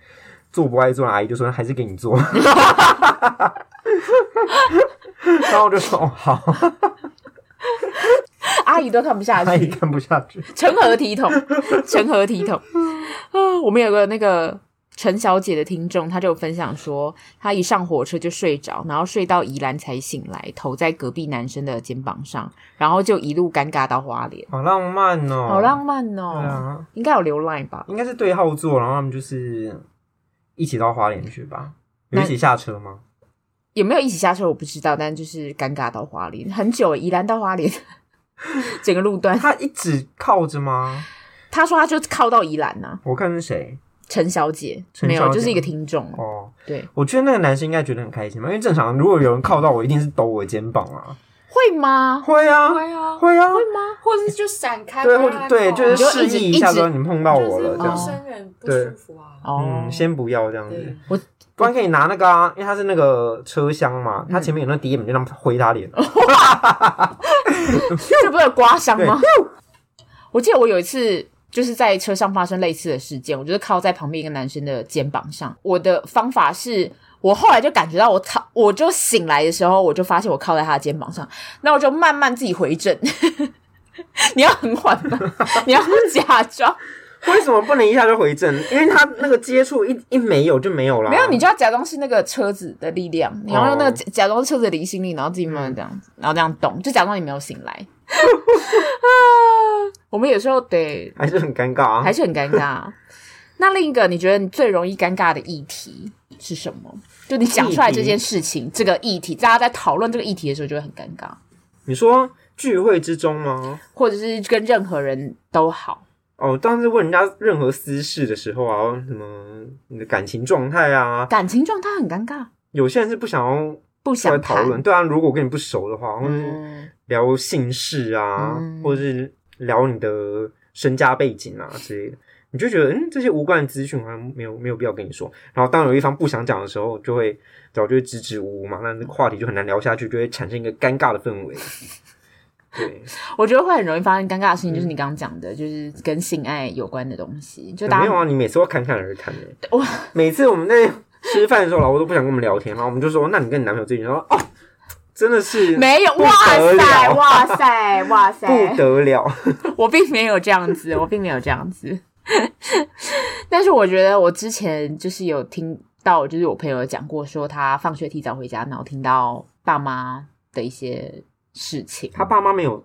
做不爱做的阿姨就说：“还是给你做。”然后我就说：“哦，好。”阿姨都看不下去，阿姨看不下去，成何体统？成何体统？啊！我们有个那个陈小姐的听众，她就分享说，她一上火车就睡着，然后睡到宜兰才醒来，头在隔壁男生的肩膀上，然后就一路尴尬到花莲，好浪漫哦，好浪漫哦。对啊，应该有流 line 吧？应该是对号座，然后他们就是。一起到花莲去吧？有一起下车吗？有没有一起下车？我不知道，但就是尴尬到花莲很久，宜兰到花莲 整个路段，他一直靠着吗？他说他就靠到宜兰啊。我看是谁？陈小姐，没有，就是一个听众哦。对，我觉得那个男生应该觉得很开心嘛，因为正常如果有人靠到我，一定是抖我的肩膀啊。会吗？会啊，会啊，会啊，会吗？或者是就闪开，对，或者对，就是示意一下说你碰到我了，这样。陌生人不舒服啊。嗯，先不要这样子。我不然可以拿那个啊，因为它是那个车厢嘛，它前面有那个碟，你就那么挥他脸，这不是刮伤吗？我记得我有一次就是在车上发生类似的事件，我就是靠在旁边一个男生的肩膀上，我的方法是。我后来就感觉到我靠，我就醒来的时候，我就发现我靠在他的肩膀上，那我就慢慢自己回正。你要很缓慢，你要假装。为什么不能一下就回正？因为他那个接触一一没有就没有了。没有，你就要假装是那个车子的力量，你要用那个假装车子的离心力，然后自己慢慢这样子，然后这样动，就假装你没有醒来。我们有时候得还是很尴尬啊，还是很尴尬。那另一个你觉得你最容易尴尬的议题是什么？就你讲出来这件事情，这个议题，大家在讨论这个议题的时候就会很尴尬。你说聚会之中吗？或者是跟任何人都好？哦，当时问人家任何私事的时候啊，什么你的感情状态啊，感情状态很尴尬。有些人是不想要不想讨论，对啊，如果我跟你不熟的话，或者是聊姓氏啊，嗯、或者是聊你的身家背景啊之类的。你就觉得嗯，这些无关的资讯好像没有没有必要跟你说。然后当有一方不想讲的时候，就会早就会支支吾吾嘛，那那个话题就很难聊下去，就会产生一个尴尬的氛围。对，我觉得会很容易发生尴尬的事情，就是你刚刚讲的，嗯、就是跟性爱有关的东西。就大家、欸、没有啊，你每次都侃侃而谈的。我每次我们在吃饭的时候，老婆都不想跟我们聊天，然后我们就说：“那你跟你男朋友最近说哦，真的是 没有哇塞哇塞哇 塞不得了。”我并没有这样子，我并没有这样子。但是我觉得我之前就是有听到，就是我朋友有讲过，说他放学提早回家，然后听到爸妈的一些。事情，他爸妈没有，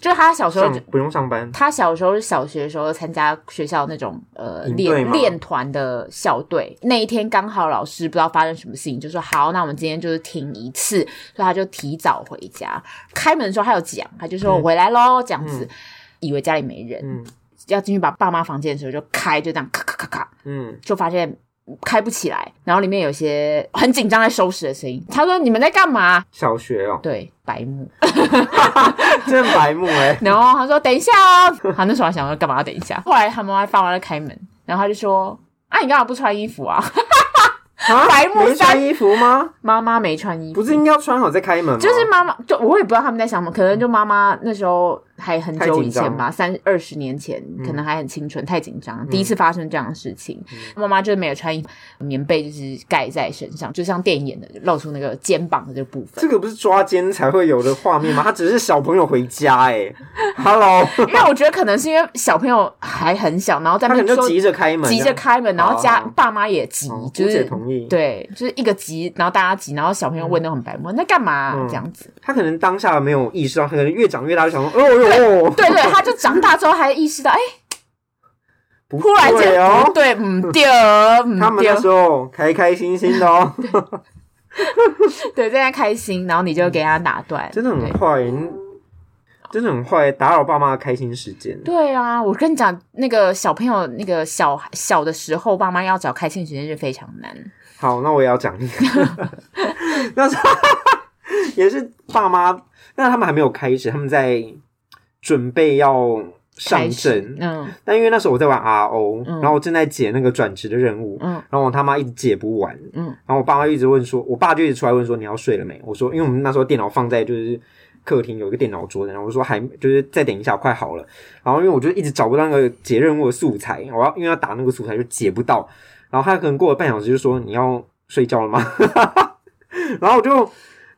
就是他小时候不用上班。他小时候是小学的时候参加学校那种呃练练团的校队，那一天刚好老师不知道发生什么事情，就说好，那我们今天就是停一次，所以他就提早回家。开门的时候他有讲，他就说我回来喽，这样子，嗯、以为家里没人，嗯、要进去把爸妈房间的时候就开，就这样咔咔咔咔，嗯，就发现。开不起来，然后里面有些很紧张在收拾的声音。他说：“你们在干嘛？”小学哦，对，白目，真白目哎。然后他说：“等一下哦。”他那时候还想说干嘛要等一下。后来他妈妈发完了开门，然后他就说：“啊，你干嘛不穿衣服啊？”啊、白木没穿衣服吗？妈妈没穿衣服，不是应该要穿好再开门吗？就是妈妈，就我也不知道他们在想什么，可能就妈妈那时候还很久以前吧，三二十年前，可能还很清纯，太紧张，嗯、第一次发生这样的事情，妈妈、嗯、就是没有穿衣服，棉被就是盖在身上，就像电影演的，露出那个肩膀的这个部分。这个不是抓奸才会有的画面吗？他只是小朋友回家哎、欸、Hello，因为我觉得可能是因为小朋友还很小，然后在那边就急着开门，急着开门，然后家爸妈也急，哦、就是同意，对，就是。一个急，然后大家急，然后小朋友问都很白目，那干嘛、啊嗯、这样子？他可能当下没有意识到，他可能越长越大就想说，哦，对对，他就长大之后还意识到，哎，不对哦，对，嗯，对，他们那时候开开心心的哦，对，在那开心，然后你就给他打断，真的很坏，真的很坏，打扰爸妈的开心时间。对啊，我跟你讲，那个小朋友那个小小的时候，爸妈要找开心时间是非常难。好，那我也要讲一个，那是 也是爸妈，但他们还没有开始，他们在准备要上阵。嗯，但因为那时候我在玩 RO，嗯，然后我正在解那个转职的任务，嗯，然后我他妈一直解不完，嗯，然后我爸妈一直问说，我爸就一直出来问说，你要睡了没？我说，因为我们那时候电脑放在就是客厅有一个电脑桌，然后我说还就是再等一下，快好了。然后因为我就一直找不到那个解任务的素材，我要因为要打那个素材就解不到。然后他可能过了半小时就说，你要睡觉了吗？然后我就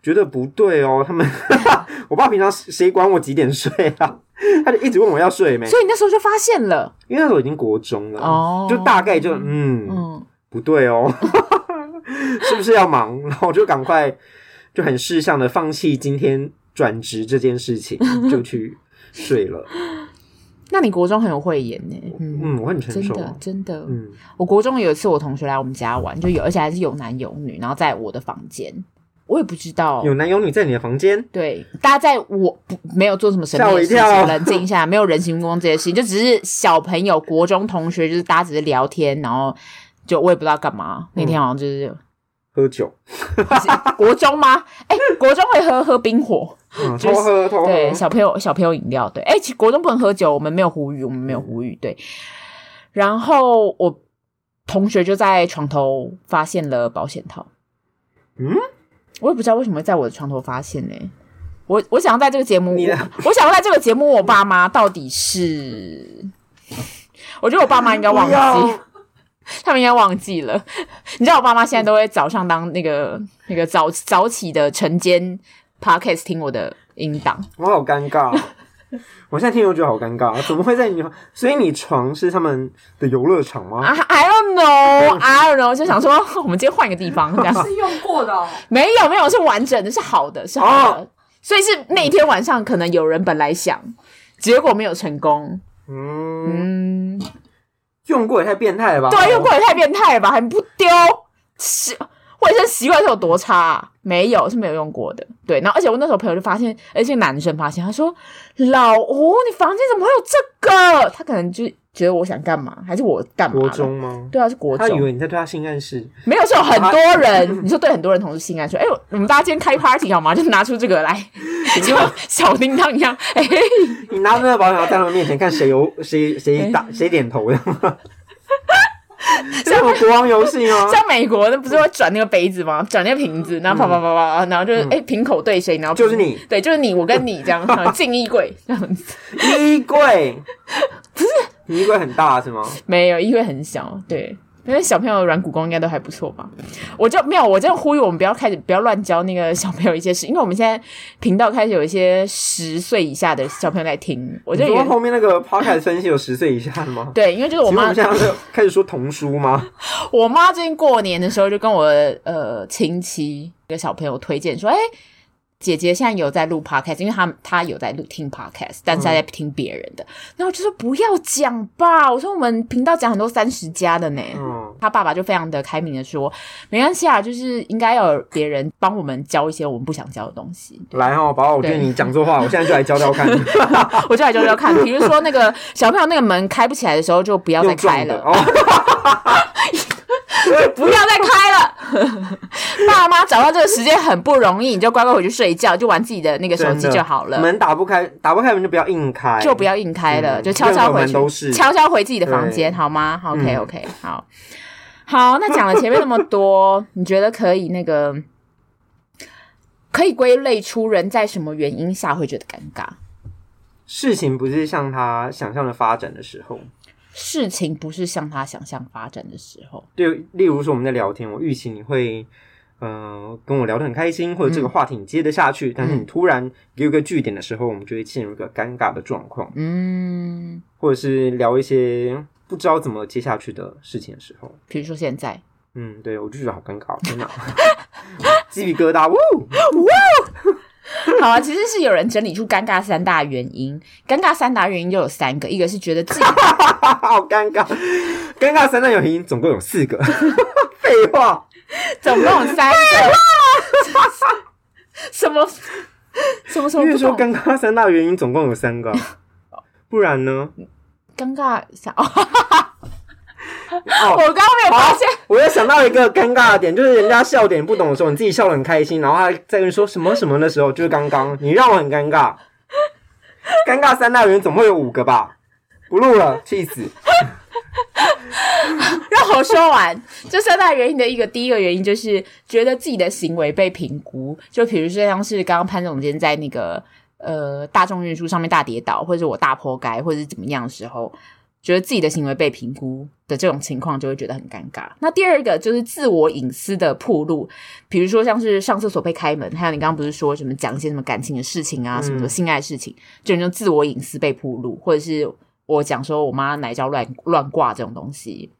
觉得不对哦，他们 我爸平常谁管我几点睡啊？他就一直问我要睡没？所以你那时候就发现了，因为那时候已经国中了哦，就大概就嗯嗯不对哦，是不是要忙？然后我就赶快就很识相的放弃今天转职这件事情，就去睡了。那你国中很有慧眼呢？嗯，嗯，我很成熟，真的真的。嗯，我国中有一次，我同学来我们家玩，就有而且还是有男有女，然后在我的房间，我也不知道有男有女在你的房间。对，大家在我不没有做什么神秘的事情，冷静一下，没有人形蜈蚣这些事情，就只是小朋友国中同学，就是大家只是聊天，然后就我也不知道干嘛。那天好像就是。喝酒，国中吗？哎、欸，国中会喝喝冰火，嗯、偷喝偷喝。对，小朋友小朋友饮料，对。哎、欸，其实国中不能喝酒，我们没有呼吁，我们没有呼吁，对。然后我同学就在床头发现了保险套，嗯，我也不知道为什么会在我的床头发现呢、欸。我我想要在这个节目，我想要在这个节目，我爸妈到底是，我觉得我爸妈应该忘记。他们应该忘记了，你知道我爸妈现在都会早上当那个那个早早起的晨间 podcast 听我的音档，我好尴尬，我现在听我觉得好尴尬，怎么会在你？所以你床是他们的游乐场吗？I don't know，I don't know，就想说 我们今天换一个地方，这样是用过的、哦？没有没有，是完整的，是好的，是好的，哦、所以是那一天晚上可能有人本来想，结果没有成功，嗯。嗯用过也太变态了吧！对，用过也太变态了吧，还不丢，习卫生习惯是有多差啊？没有，是没有用过的。对，然后而且我那时候朋友就发现，而且男生发现，他说：“老吴，你房间怎么会有这个？”他可能就觉得我想干嘛，还是我干嘛？国中吗？对啊，是国中。他以为你在对他性暗示。没有，是有很多人。你说对很多人同时性暗示。哎呦，我们大家今天开 party 好吗？就拿出这个来，你 就小叮当一样。哎、欸，你拿着那个保险套在他们面前看谁有谁谁打谁点头的。像国王游戏吗？像美国那不是会转那个杯子吗？转那个瓶子，然后啪啪啪啪，然后就是哎，瓶口对谁，然后就是你，对，就是你，我跟你这样 进衣柜这样子。衣柜不是衣柜很大是吗？没有，衣柜很小，对。因为小朋友软骨功应该都还不错吧？我就没有，我这样呼吁我们不要开始不要乱教那个小朋友一些事，因为我们现在频道开始有一些十岁以下的小朋友在听。我觉得后面那个 podcast 分析有十岁以下的吗？对，因为就是我妈。现在开始说童书吗？我妈最近过年的时候就跟我呃亲戚一个小朋友推荐说，哎。姐姐现在有在录 podcast，因为她她有在录听 podcast，但是她在听别人的。然后我就说不要讲吧，我说我们频道讲很多三十加的呢。嗯，他爸爸就非常的开明的说，没关系啊，就是应该要有别人帮我们教一些我们不想教的东西。来哦，宝宝，我觉得你讲错话，我现在就来教教看。我就来教教看，比如说那个小朋友那个门开不起来的时候，就不要再开了。不要再开了，爸妈找到这个时间很不容易，你就乖乖回去睡觉，就玩自己的那个手机就好了。门打不开，打不开门就不要硬开，就不要硬开了，嗯、就悄悄回去，悄悄回自己的房间，好吗？OK OK，好，好。那讲了前面那么多，你觉得可以那个可以归类出人在什么原因下会觉得尴尬？事情不是像他想象的发展的时候。事情不是像他想象发展的时候，对，例如说我们在聊天，我预期你会，呃，跟我聊得很开心，或者这个话题你接得下去，嗯、但是你突然给我个据点的时候，我们就会陷入一个尴尬的状况，嗯，或者是聊一些不知道怎么接下去的事情的时候，比如说现在，嗯，对，我就觉得好尴尬，真的，鸡皮疙瘩，呜！呜。好啊，其实是有人整理出尴尬三大原因。尴尬三大原因就有三个，一个是觉得自己 好尴尬。尴尬三大原因总共有四个。废话，总共有三个。什么？什么什么？因为说尴尬三大原因总共有三个，不然呢？尴尬三。哦、我刚刚没有发现，我又想到一个尴尬的点，就是人家笑点不懂的时候，你自己笑得很开心，然后他在跟你说什么什么的时候，就是刚刚你让我很尴尬。尴尬三大原因总会有五个吧？不录了，气死！让我说完，这三大原因的一个第一个原因就是觉得自己的行为被评估，就比如说像是刚刚潘总监在那个呃大众运输上面大跌倒，或者我大泼街，或者是怎么样的时候。觉得自己的行为被评估的这种情况，就会觉得很尴尬。那第二个就是自我隐私的暴露，比如说像是上厕所被开门，还有你刚刚不是说什么讲一些什么感情的事情啊，什么的性爱事情，就那种自我隐私被暴露，或者是我讲说我妈奶罩乱乱挂这种东西，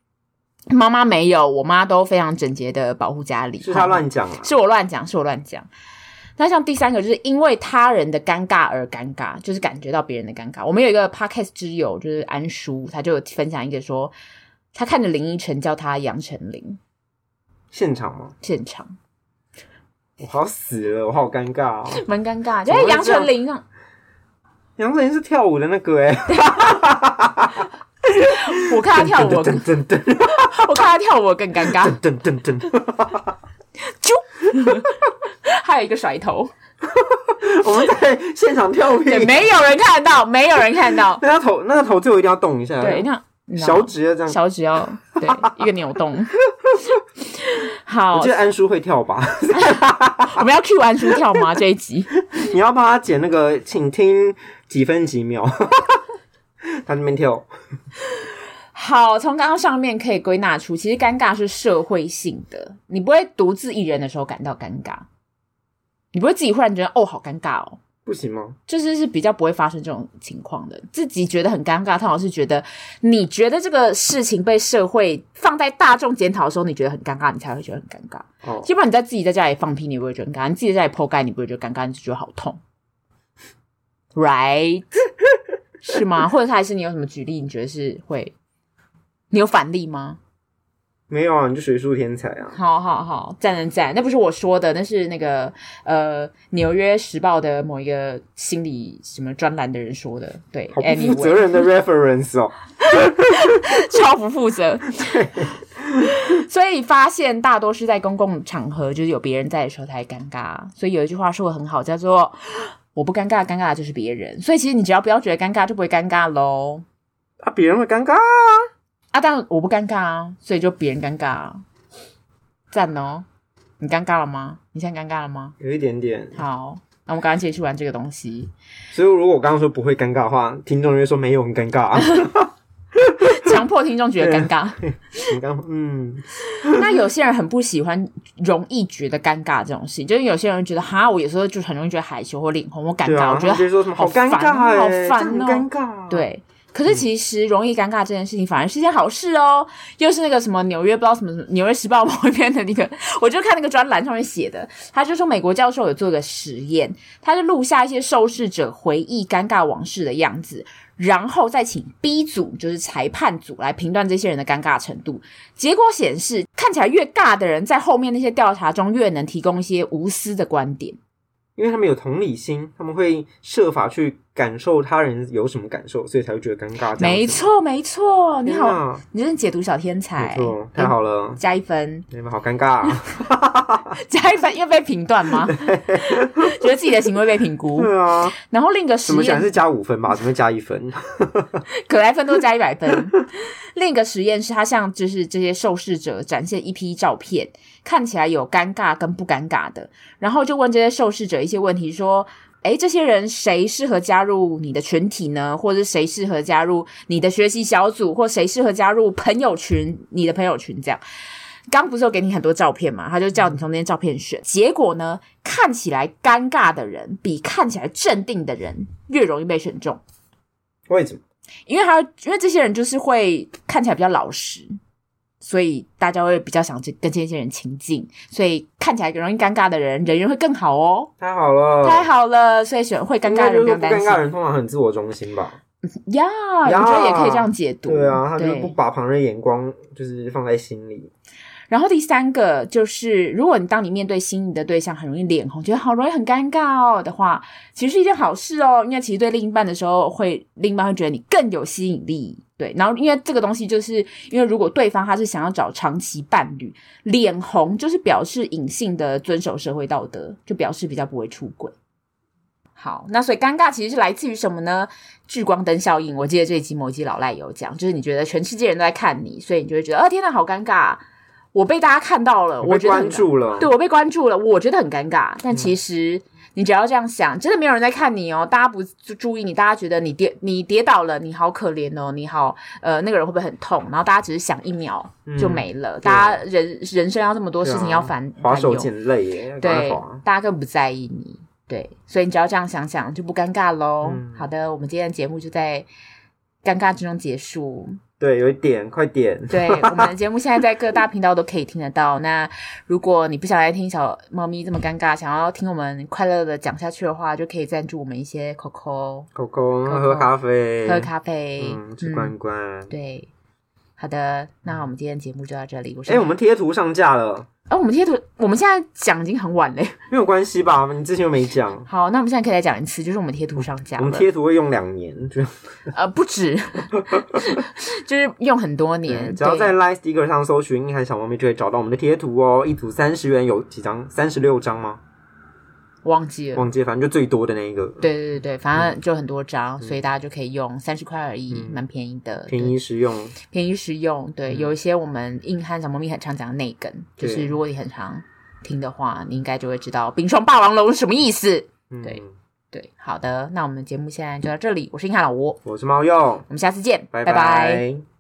妈妈没有，我妈都非常整洁的保护家里，是她乱讲啊，是我乱讲，是我乱讲。那像第三个就是因为他人的尴尬而尴尬，就是感觉到别人的尴尬。我们有一个 podcast 之友，就是安叔，他就分享一个说，他看着林依晨叫他杨丞琳，现场吗？现场，我好死了，我好尴尬哦，蛮尴尬。就是杨丞琳啊，杨丞琳是跳舞的那个哎，我看他跳舞，我 看他跳舞更尴尬，噔噔噔。还有一个甩头，我们在现场跳片，没有人看到，没有人看到。那个头，那个头最后一定要动一下，对，那小指要这样，小指要对一个扭动。好，我记得安叔会跳吧？我们要 cue 安叔跳吗？这一集你要帮他剪那个，请听几分几秒，他那边跳。好，从刚刚上面可以归纳出，其实尴尬是社会性的。你不会独自一人的时候感到尴尬，你不会自己忽然觉得哦，好尴尬哦，不行吗？就是是比较不会发生这种情况的。自己觉得很尴尬，他好像是觉得你觉得这个事情被社会放在大众检讨的时候，你觉得很尴尬，你才会觉得很尴尬。哦，基本上你在自己在家里放屁，你不会觉得尴尬；你自己在家里剖盖，你不会觉得尴尬，你只觉得好痛，right？是吗？或者他还是你有什么举例？你觉得是会？你有反例吗？没有啊，你就学术天才啊！好好好，赞赞赞！那不是我说的，那是那个呃《纽约时报》的某一个心理什么专栏的人说的。对，好不负责任的 reference 哦，超不负责。所以发现大多是在公共场合，就是有别人在的时候才尴尬。所以有一句话说的很好，叫做我不尴尬，尴尬的就是别人。所以其实你只要不要觉得尴尬，就不会尴尬喽。啊，别人会尴尬啊！啊，但我不尴尬啊，所以就别人尴尬啊。赞哦！你尴尬了吗？你现在尴尬了吗？有一点点。好，那我们刚刚结束完这个东西。所以如果我刚刚说不会尴尬的话，听众就会说没有很尴尬啊。强迫听众觉得尴尬。嗯。那有些人很不喜欢，容易觉得尴尬这种事情，就是有些人觉得哈，我有时候就很容易觉得害羞或脸红，我尴尬，啊、我觉得说什么好尴尬，好烦哦，尴尬。对。可是其实容易尴尬这件事情反而是一件好事哦，又是那个什么纽约不知道什么什么纽约时报某一篇的那个，我就看那个专栏上面写的，他就说美国教授有做个实验，他就录下一些受试者回忆尴尬往事的样子，然后再请 B 组就是裁判组来评断这些人的尴尬程度，结果显示看起来越尬的人在后面那些调查中越能提供一些无私的观点。因为他们有同理心，他们会设法去感受他人有什么感受，所以才会觉得尴尬。没错，没错，你好，你真是解读小天才，没错，太好了，加一分。你们好尴尬，加一分，因为被评断吗？对 觉得自己的行为被评估。对啊。然后另一个实验，怎么是加五分吧？怎么加一分？可莱分都加一百分。另一个实验是他向就是这些受试者展现一批照片。看起来有尴尬跟不尴尬的，然后就问这些受试者一些问题，说：“诶，这些人谁适合加入你的群体呢？或者谁适合加入你的学习小组，或谁适合加入朋友群？你的朋友群这样。刚不是有给你很多照片嘛？他就叫你从那些照片选。结果呢，看起来尴尬的人比看起来镇定的人越容易被选中。为什么？因为他因为这些人就是会看起来比较老实。”所以大家会比较想去跟这些人亲近，所以看起来容易尴尬的人，人缘会更好哦。太好了，太好了，所以选会尴尬的人不尴尬的人通常很自我中心吧？呀，我觉得也可以这样解读。对啊，他就不把旁人眼光就是放在心里。然后第三个就是，如果你当你面对心仪的对象很容易脸红，觉得好容易很尴尬哦的话，其实是一件好事哦，因为其实对另一半的时候会，另一半会觉得你更有吸引力。对，然后因为这个东西，就是因为如果对方他是想要找长期伴侣，脸红就是表示隐性的遵守社会道德，就表示比较不会出轨。好，那所以尴尬其实是来自于什么呢？聚光灯效应。我记得这一集某一集老赖有讲，就是你觉得全世界人都在看你，所以你就会觉得，啊，天哪，好尴尬。我被大家看到了，我觉得关注了，对，我被关注了，我觉得很尴尬。但其实你只要这样想，真的没有人在看你哦，大家不注意你，大家觉得你跌你跌倒了，你好可怜哦，你好，呃，那个人会不会很痛？然后大家只是想一秒就没了，大家人人生要这么多事情要烦，滑手捡泪耶，对，大家更不在意你，对，所以你只要这样想想就不尴尬喽。好的，我们今天的节目就在尴尬之中结束。对，有一点，快点。对，我们的节目现在在各大频道都可以听得到。那如果你不想来听小猫咪这么尴尬，想要听我们快乐的讲下去的话，就可以赞助我们一些 Coco。Coco，喝咖啡，喝咖啡，嗯，吃罐罐。对，好的，那我们今天节目就到这里。我哎，我们贴图上架了。哦，我们贴图，我们现在讲已经很晚嘞，没有关系吧？你之前又没讲。好，那我们现在可以来讲一次，就是我们贴图上架。我们贴图会用两年，就呃不止，就是用很多年。只要在 Line Sticker 上搜寻“硬汉小猫咪”，就会找到我们的贴图哦。一组三十元，有几张？三十六张吗？忘记了，忘记了，反正就最多的那一个。对对对对，反正就很多张，嗯、所以大家就可以用三十块而已，蛮、嗯、便宜的，便宜实用，便宜实用。对，嗯、有一些我们硬汉小猫咪很常讲的内梗，对就是如果你很常听的话，你应该就会知道“冰霜霸王龙”是什么意思。嗯、对对，好的，那我们节目现在就到这里。我是硬汉老吴，我是猫鼬，我们下次见，拜拜。拜拜。